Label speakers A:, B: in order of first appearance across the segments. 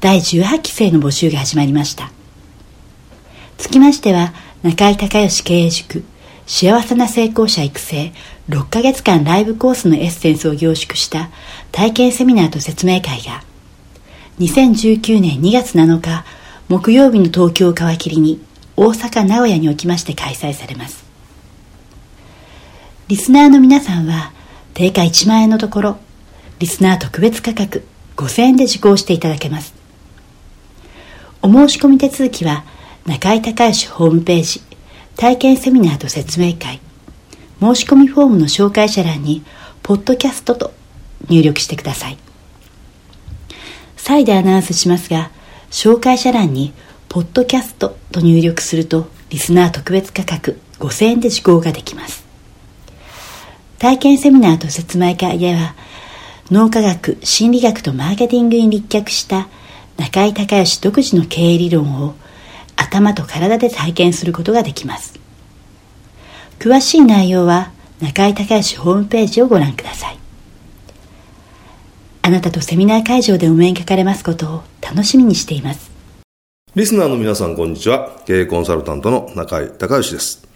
A: 第18期生の募集が始まりました。つきましては中井隆義経営塾幸せな成功者育成6ヶ月間ライブコースのエッセンスを凝縮した体験セミナーと説明会が2019年2月7日木曜日の東京を皮切りに大阪名古屋におきまして開催されます。リスナーの皆さんは定価1万円のところリスナー特別価格5000円で受講していただけます。お申し込み手続きは中井隆義ホームページ体験セミナーと説明会申し込みフォームの紹介者欄にポッドキャストと入力してください。再でアナウンスしますが紹介者欄にポッドキャストと入力するとリスナー特別価格5000円で受講ができます。体験セミナーと説明会では脳科学心理学とマーケティングに立脚した中井隆義独自の経営理論を頭と体で体験することができます。詳しい内容は中井隆義ホームページをご覧ください。あなたとセミナー会場でお目にかかれますことを楽しみにしています。
B: リスナーの皆さんこんにちは。経営コンサルタントの中井隆義です。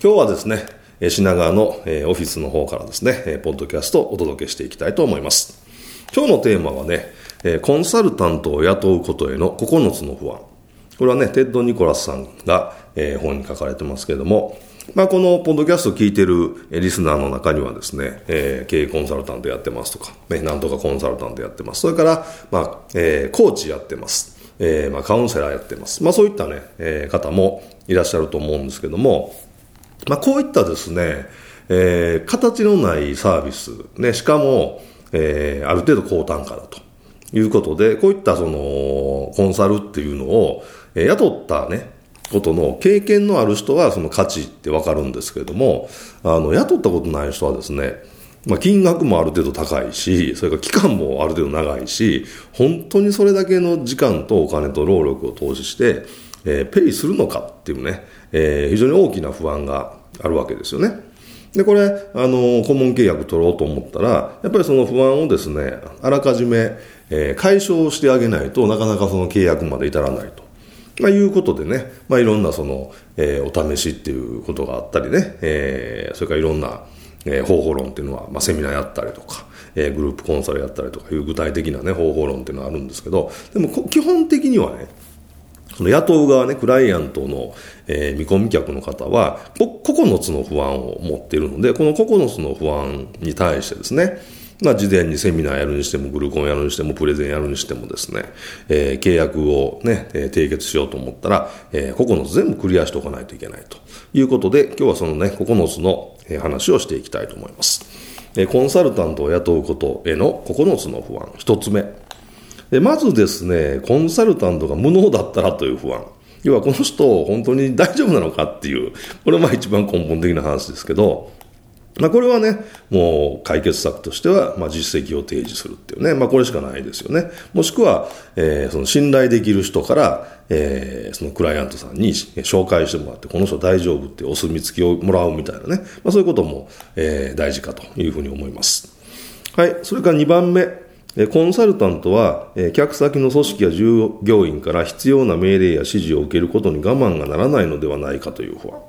B: 今日はですね品川のオフィスの方からですねポッドキャストをお届けしていきたいと思います。今日のテーマはねえコンサルタントを雇うことへの9つの不安。これはね、テッド・ニコラスさんが、えー、本に書かれてますけれども、まあ、このポッドキャストを聞いてるリスナーの中にはですね、えー、経営コンサルタントやってますとか、ね、なんとかコンサルタントやってます。それから、まあ、えー、コーチやってます。えー、まあ、カウンセラーやってます。まあ、そういったね、えー、方もいらっしゃると思うんですけども、まあ、こういったですね、えー、形のないサービス、ね、しかも、えー、ある程度高単価だと。いうことで、こういったその、コンサルっていうのを、え雇ったね、ことの経験のある人はその価値ってわかるんですけれども、あの、雇ったことない人はですね、まあ、金額もある程度高いし、それから期間もある程度長いし、本当にそれだけの時間とお金と労力を投資して、えー、ペイするのかっていうね、えー、非常に大きな不安があるわけですよね。で、これ、あの、顧問契約取ろうと思ったら、やっぱりその不安をですね、あらかじめ、えー、解消してあげないとなかなかその契約まで至らないと。まあ、いうことでね、まあ、いろんなその、えー、お試しっていうことがあったりね、えー、それからいろんな、えー、方法論っていうのは、まあ、セミナーやったりとか、えー、グループコンサルやったりとかいう具体的なね、方法論っていうのはあるんですけど、でも基本的にはね、その雇う側ね、クライアントの、えー、見込み客の方は、9つの不安を持っているので、この9つの不安に対してですね、まあ、事前にセミナーやるにしても、グルコンやるにしても、プレゼンやるにしてもですね、えー、契約をね、えー、締結しようと思ったら、えー、9つ全部クリアしておかないといけないということで、今日はそのね、9つの話をしていきたいと思います。えー、コンサルタントを雇うことへの9つの不安。1つ目。でまずですね、コンサルタントが無能だったらという不安。要はこの人、本当に大丈夫なのかっていう、これはまあ一番根本的な話ですけど、まあ、これはね、もう解決策としては、まあ、実績を提示するっていうね、まあ、これしかないですよね。もしくは、えー、その信頼できる人から、えー、そのクライアントさんに紹介してもらって、この人大丈夫ってお墨付きをもらうみたいなね、まあ、そういうことも、えー、大事かというふうに思います。はい。それから2番目。コンサルタントは、客先の組織や従業員から必要な命令や指示を受けることに我慢がならないのではないかという不安。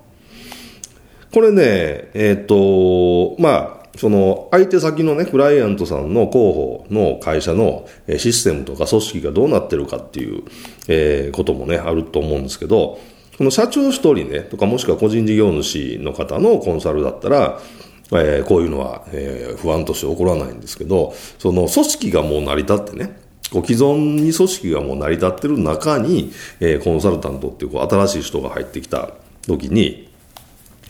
B: これね、えっ、と、まあ、その相手先のね、クライアントさんの広報の会社のシステムとか組織がどうなってるかっていう、え、こともね、あると思うんですけど、この社長一人ね、とかもしくは個人事業主の方のコンサルだったら、えー、こういうのは、えー、不安として起こらないんですけど、その組織がもう成り立ってね、こう既存に組織がもう成り立ってる中に、えー、コンサルタントっていうこう新しい人が入ってきた時に、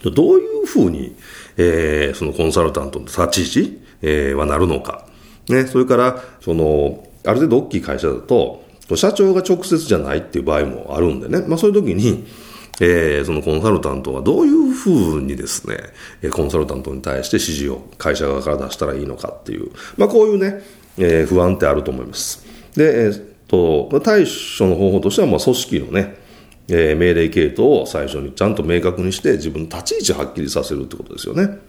B: どういうふうに、えー、そのコンサルタントの立ち位置、えー、はなるのか。ね、それから、その、ある程度大きい会社だと、社長が直接じゃないっていう場合もあるんでね、まあそういう時に、えー、そのコンサルタントはどういうふうにですね、コンサルタントに対して指示を会社側から出したらいいのかっていう、まあこういうね、えー、不安ってあると思います。で、えー、っと、対処の方法としては、まあ組織のね、えー、命令系統を最初にちゃんと明確にして自分の立ち位置はっきりさせるってことですよね。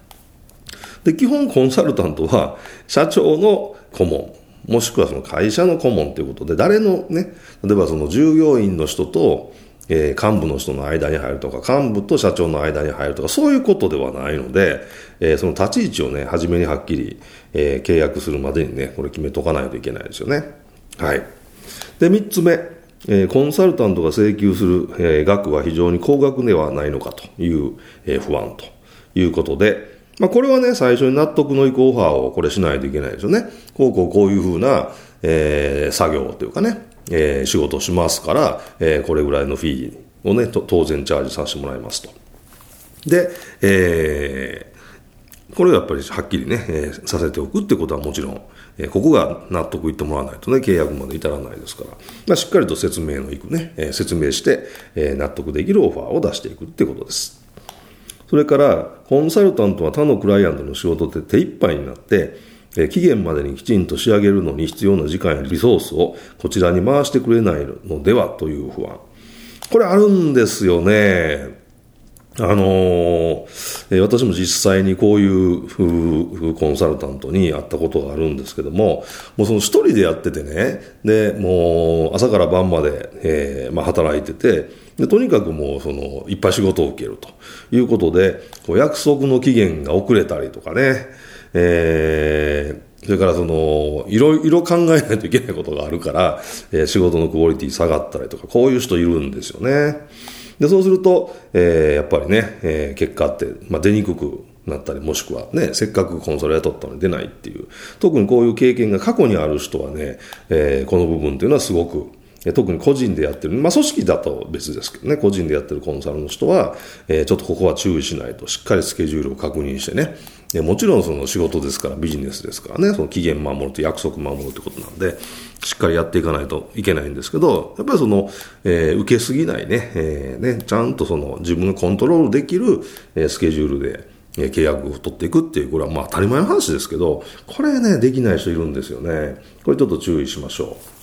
B: で、基本コンサルタントは社長の顧問、もしくはその会社の顧問ということで、誰のね、例えばその従業員の人と、えー、幹部の人の間に入るとか、幹部と社長の間に入るとか、そういうことではないので、えー、その立ち位置をね、初めにはっきり、えー、契約するまでにね、これ決めとかないといけないですよね。はい。で、三つ目。えコンサルタントが請求する、え額は非常に高額ではないのかという、え不安ということで、まあ、これはね、最初に納得のいくオファーをこれしないといけないですよね。こうこうこういうふうな、えー、作業というかね、えー、仕事しますから、えー、これぐらいのフィーをね、当然チャージさせてもらいますと。で、えー、これをやっぱりはっきりね、えー、させておくってことはもちろん、えここが納得いってもらわないとね、契約まで至らないですから、まあ、しっかりと説明のいくね、え説明して、え納得できるオファーを出していくってことです。それから、コンサルタントは他のクライアントの仕事で手一杯になって、え期限までにきちんと仕上げるのに必要な時間やリソースをこちらに回してくれないのではという不安。これあるんですよね。あの、私も実際にこういうコンサルタントに会ったことがあるんですけども、もうその一人でやっててね、で、もう朝から晩まで、えー、まあ働いてて、で、とにかくもうその、いっぱい仕事を受けるということで、こう約束の期限が遅れたりとかね、えー、それからその、いろいろ考えないといけないことがあるから、えー、仕事のクオリティ下がったりとか、こういう人いるんですよね。で、そうすると、えー、やっぱりね、えー、結果って、まあ、出にくくなったり、もしくはね、せっかくコンソール雇ったのに出ないっていう、特にこういう経験が過去にある人はね、えー、この部分っていうのはすごく、特に個人でやってる、まあ組織だと別ですけどね、個人でやってるコンサルの人は、えー、ちょっとここは注意しないと、しっかりスケジュールを確認してね、でもちろんその仕事ですから、ビジネスですからね、その期限守ると約束守るってことなんで、しっかりやっていかないといけないんですけど、やっぱりその、えー、受けすぎないね、えー、ね、ちゃんとその自分がコントロールできる、え、スケジュールで、契約を取っていくっていう、これはまあ当たり前の話ですけど、これね、できない人いるんですよね。これちょっと注意しましょう。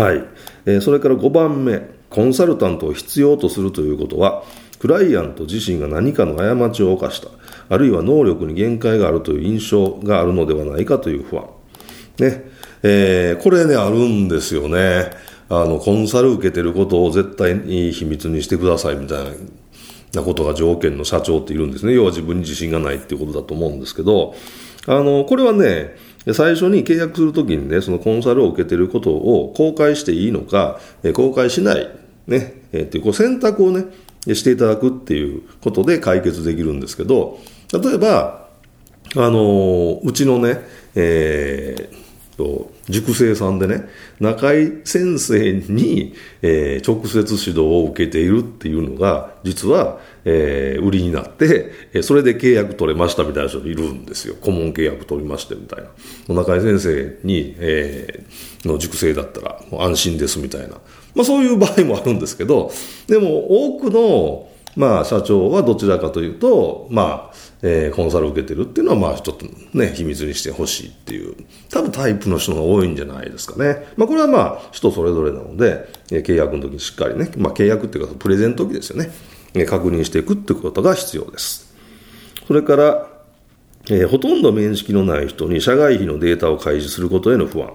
B: はい。えー、それから5番目、コンサルタントを必要とするということは、クライアント自身が何かの過ちを犯した、あるいは能力に限界があるという印象があるのではないかという不安。ね。えー、これね、あるんですよね。あの、コンサル受けてることを絶対に秘密にしてくださいみたいなことが条件の社長っているんですね。要は自分に自信がないっていうことだと思うんですけど、あの、これはね、で最初に契約するときにね、そのコンサルを受けてることを公開していいのか、公開しない、ね、えー、っていうこう選択をね、していただくっていうことで解決できるんですけど、例えば、あの、うちのね、えー、と、塾生さんでね、中井先生に、えー、直接指導を受けているっていうのが、実は、えー、売りになって、えそれで契約取れましたみたいな人いるんですよ。顧問契約取りましてみたいな。中井先生に、えー、の塾生だったら安心ですみたいな。まあそういう場合もあるんですけど、でも多くの、まあ社長はどちらかというと、まあ、えー、コンサルを受けてるっていうのは、まあちょっとね、秘密にしてほしいっていう、多分タイプの人が多いんじゃないですかね。まあこれはまあ人それぞれなので、えー、契約の時にしっかりね、まあ契約っていうかプレゼント時ですよね。えー、確認していくってことが必要です。それから、えー、ほとんど面識のない人に社外費のデータを開示することへの不安。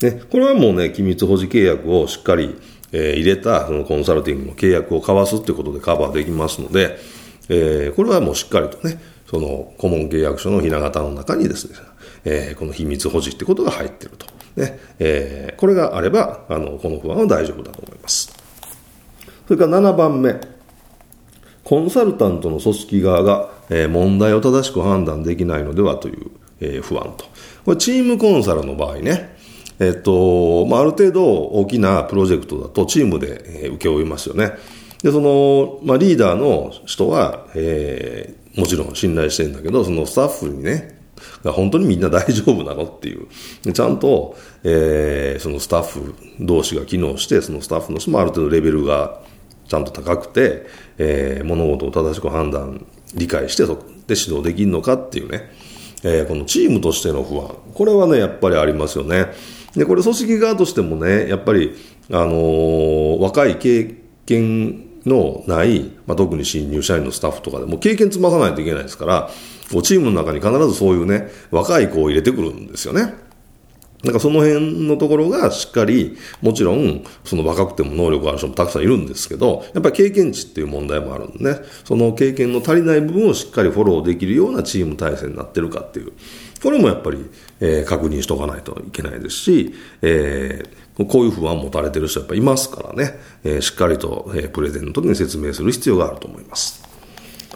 B: ね、これはもうね、機密保持契約をしっかり、えー、入れたそのコンサルティングの契約を交わすってことでカバーできますので、えー、これはもうしっかりとね、その顧問契約書のひな形の中にですね、えー、この秘密保持ってことが入ってると。ね、えー、これがあれば、あの、この不安は大丈夫だと思います。それから7番目。コンサルタントの組織側が、えー、問題を正しく判断できないのではという、えー、不安と。これチームコンサルの場合ね、えっと、まあ、ある程度大きなプロジェクトだとチームで、えー、請け負いますよね。で、その、まあ、リーダーの人は、えー、もちろん信頼してるんだけど、そのスタッフにね、本当にみんな大丈夫なのっていう。ちゃんと、えー、そのスタッフ同士が機能して、そのスタッフの人もある程度レベルがちゃんと高くて、えー、物事を正しく判断、理解して、そこで指導できるのかっていうね、えー、このチームとしての不安。これはね、やっぱりありますよね。で、これ組織側としてもね、やっぱり、あのー、若い経験のない、まあ、特に新入社員のスタッフとかでも経験積まさないといけないですから、チームの中に必ずそういうね、若い子を入れてくるんですよね。なんかその辺のところがしっかり、もちろん、その若くても能力ある人もたくさんいるんですけど、やっぱり経験値っていう問題もあるんでね、その経験の足りない部分をしっかりフォローできるようなチーム体制になってるかっていう、これもやっぱり、えー、確認しとかないといけないですし、えー、こういう不安を持たれてる人やっぱいますからね、えー、しっかりと、えー、プレゼンの時に説明する必要があると思います。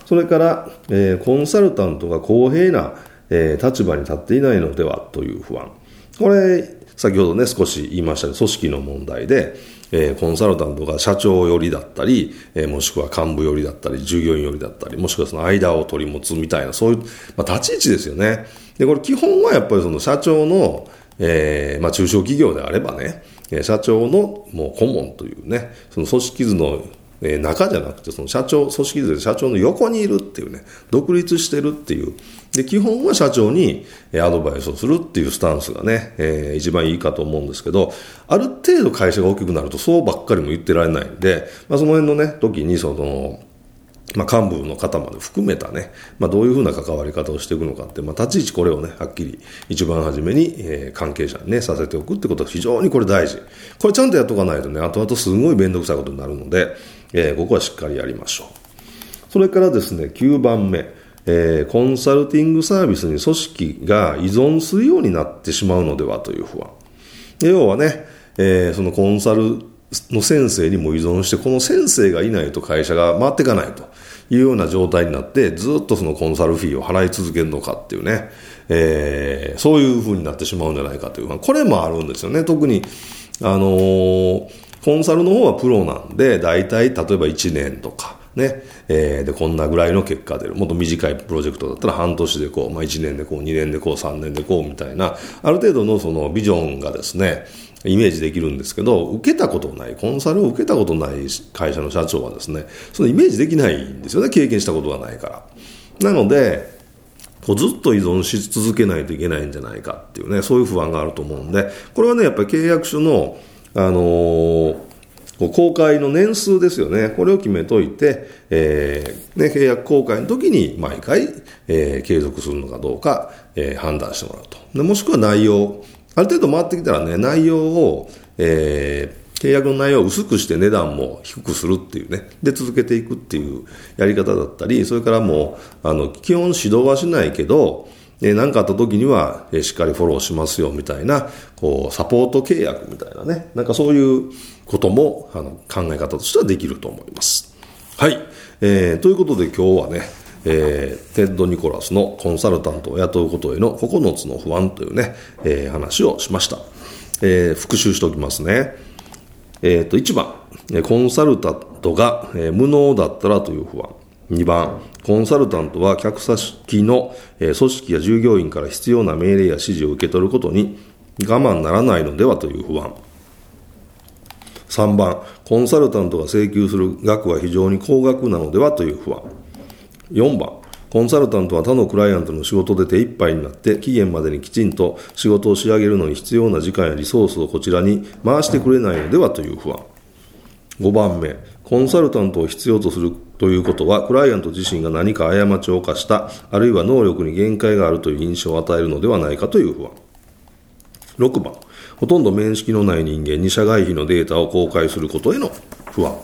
B: それから、えー、コンサルタントが公平な、えー、立場に立っていないのではという不安。これ、先ほどね、少し言いました組織の問題で、えー、コンサルタントが社長寄りだったり、えー、もしくは幹部寄りだったり、従業員寄りだったり、もしくはその間を取り持つみたいな、そういう、まあ、立ち位置ですよね。で、これ基本はやっぱりその社長の、えー、まあ中小企業であればね、社長のもう顧問というね、その組織図のえー、中じゃなくて、その社長、組織図で社長の横にいるっていうね、独立してるっていう。で、基本は社長にアドバイスをするっていうスタンスがね、えー、一番いいかと思うんですけど、ある程度会社が大きくなるとそうばっかりも言ってられないんで、まあ、その辺のね、時にその、まあ、幹部の方まで含めたね、まあ、どういうふうな関わり方をしていくのかって、まあ、立ち位置これをね、はっきり一番初めに、えー、関係者にね、させておくってことは非常にこれ大事。これちゃんとやっとかないとね、後々すごい面倒くさいことになるので、えー、ここはしっかりやりましょう。それからですね、9番目、えー、コンサルティングサービスに組織が依存するようになってしまうのではという不安。要はね、えー、そのコンサルの先生にも依存して、この先生がいないと会社が回っていかないというような状態になって、ずっとそのコンサルフィーを払い続けるのかっていうね、えー、そういうふうになってしまうんじゃないかという、これもあるんですよね。特に、あのー、コンサルの方はプロなんで、大体例えば1年とか、ね、えー、で、こんなぐらいの結果出る。もっと短いプロジェクトだったら半年でこう、まあ1年でこう、2年でこう、3年でこうみたいな、ある程度のそのビジョンがですね、イメージできるんですけど、受けたことない、コンサルを受けたことない会社の社長はですね、そのイメージできないんですよね、経験したことがないから。なので、こうずっと依存し続けないといけないんじゃないかっていうね、そういう不安があると思うんで、これはね、やっぱり契約書の、あのー、公開の年数ですよね。これを決めといて、えー、ね、契約公開の時に毎回、えー、継続するのかどうか、えー、判断してもらうと。でもしくは内容、ある程度回ってきたらね、内容を、えー、契約の内容を薄くして値段も低くするっていうね、で続けていくっていうやり方だったり、それからもう、あの、基本指導はしないけど、何、えー、かあった時には、えー、しっかりフォローしますよみたいな、こう、サポート契約みたいなね、なんかそういうことも、あの、考え方としてはできると思います。はい。えー、ということで今日はね、えー、テッド・ニコラスのコンサルタントを雇うことへの9つの不安というね、えー、話をしました。えー、復習しておきますね。えっ、ー、と、1番、コンサルタントが、え、無能だったらという不安。2番、コンサルタントは客先の、え、組織や従業員から必要な命令や指示を受け取ることに我慢ならないのではという不安。3番、コンサルタントが請求する額は非常に高額なのではという不安。4番、コンサルタントは他のクライアントの仕事で手一杯になって期限までにきちんと仕事を仕上げるのに必要な時間やリソースをこちらに回してくれないのではという不安。5番目、コンサルタントを必要とするということは、クライアント自身が何か過ちを犯した、あるいは能力に限界があるという印象を与えるのではないかという不安。6番、ほとんど面識のない人間に社外費のデータを公開することへの不安。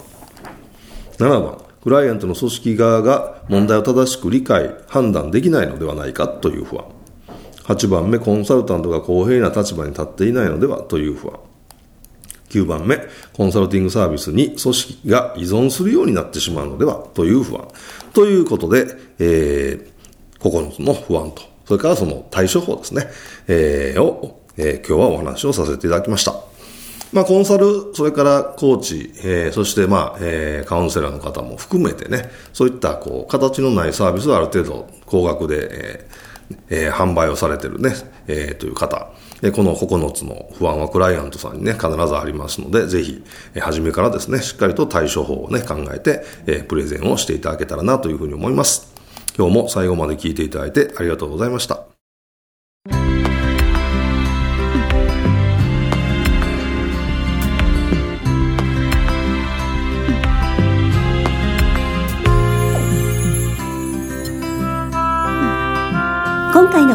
B: 7番、クライアントの組織側が問題を正しく理解、判断できないのではないかという不安。8番目、コンサルタントが公平な立場に立っていないのではという不安。9番目、コンサルティングサービスに組織が依存するようになってしまうのではという不安。ということで、えー、9つの不安と、それからその対処法ですね、えー、を、えー、今日はお話をさせていただきました。まあ、コンサル、それからコーチ、えー、そして、まあ、えー、カウンセラーの方も含めてね、そういった、こう、形のないサービスをある程度、高額で、えーえー、販売をされてるね、えー、という方、この9つの不安はクライアントさんにね、必ずありますので、ぜひ、初めからですね、しっかりと対処法をね、考えて、えプレゼンをしていただけたらなというふうに思います。今日も最後まで聞いていただいてありがとうございました。